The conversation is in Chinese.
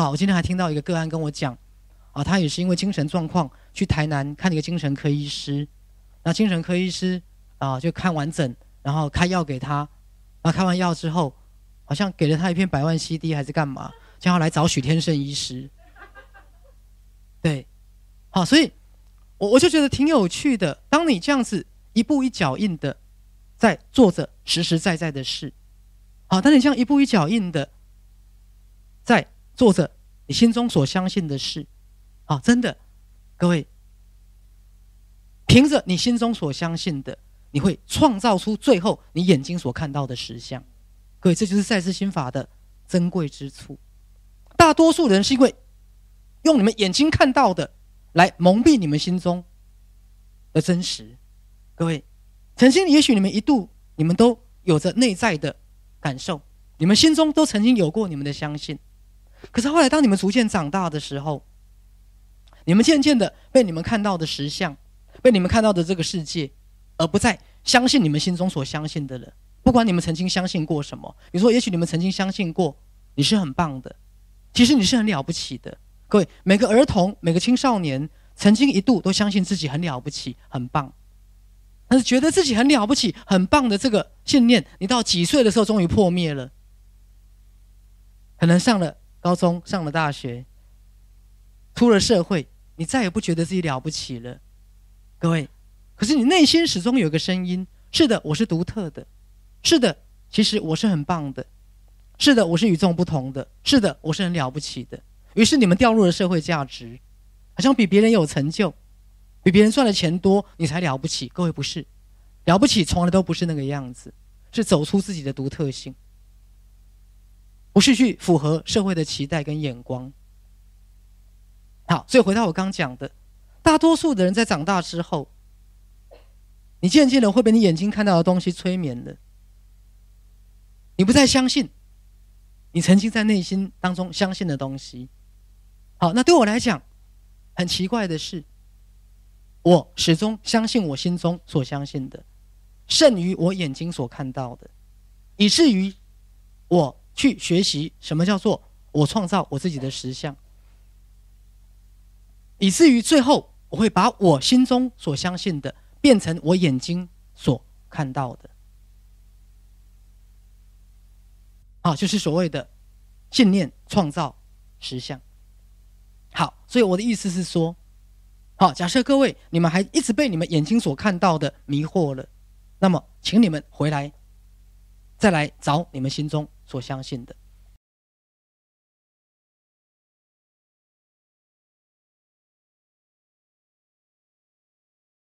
好，我今天还听到一个个案跟我讲，啊，他也是因为精神状况去台南看一个精神科医师，那精神科医师啊就看完整，然后开药给他，那开完药之后，好像给了他一片百万 CD 还是干嘛，叫他来找许天胜医师。对，好，所以我我就觉得挺有趣的。当你这样子一步一脚印的在做着实实在在的事，好，当你这样一步一脚印的在。做着你心中所相信的事，啊，真的，各位，凭着你心中所相信的，你会创造出最后你眼睛所看到的实相。各位，这就是赛斯心法的珍贵之处。大多数人是因为用你们眼睛看到的来蒙蔽你们心中的真实。各位，曾经也许你们一度你们都有着内在的感受，你们心中都曾经有过你们的相信。可是后来，当你们逐渐长大的时候，你们渐渐的被你们看到的实相，被你们看到的这个世界，而不再相信你们心中所相信的人。不管你们曾经相信过什么，你说，也许你们曾经相信过你是很棒的，其实你是很了不起的。各位，每个儿童、每个青少年，曾经一度都相信自己很了不起、很棒，但是觉得自己很了不起、很棒的这个信念，你到几岁的时候终于破灭了，可能上了。高中上了大学，出了社会，你再也不觉得自己了不起了，各位。可是你内心始终有一个声音：是的，我是独特的；是的，其实我是很棒的；是的，我是与众不同的；是的，我是很了不起的。于是你们掉入了社会价值，好像比别人有成就，比别人赚的钱多，你才了不起。各位不是，了不起从来都不是那个样子，是走出自己的独特性。不是去符合社会的期待跟眼光。好，所以回到我刚讲的，大多数的人在长大之后，你渐渐的会被你眼睛看到的东西催眠了，你不再相信你曾经在内心当中相信的东西。好，那对我来讲，很奇怪的是，我始终相信我心中所相信的，胜于我眼睛所看到的，以至于我。去学习什么叫做我创造我自己的实相，以至于最后我会把我心中所相信的变成我眼睛所看到的，啊，就是所谓的信念创造实相。好，所以我的意思是说，好，假设各位你们还一直被你们眼睛所看到的迷惑了，那么请你们回来，再来找你们心中。所相信的。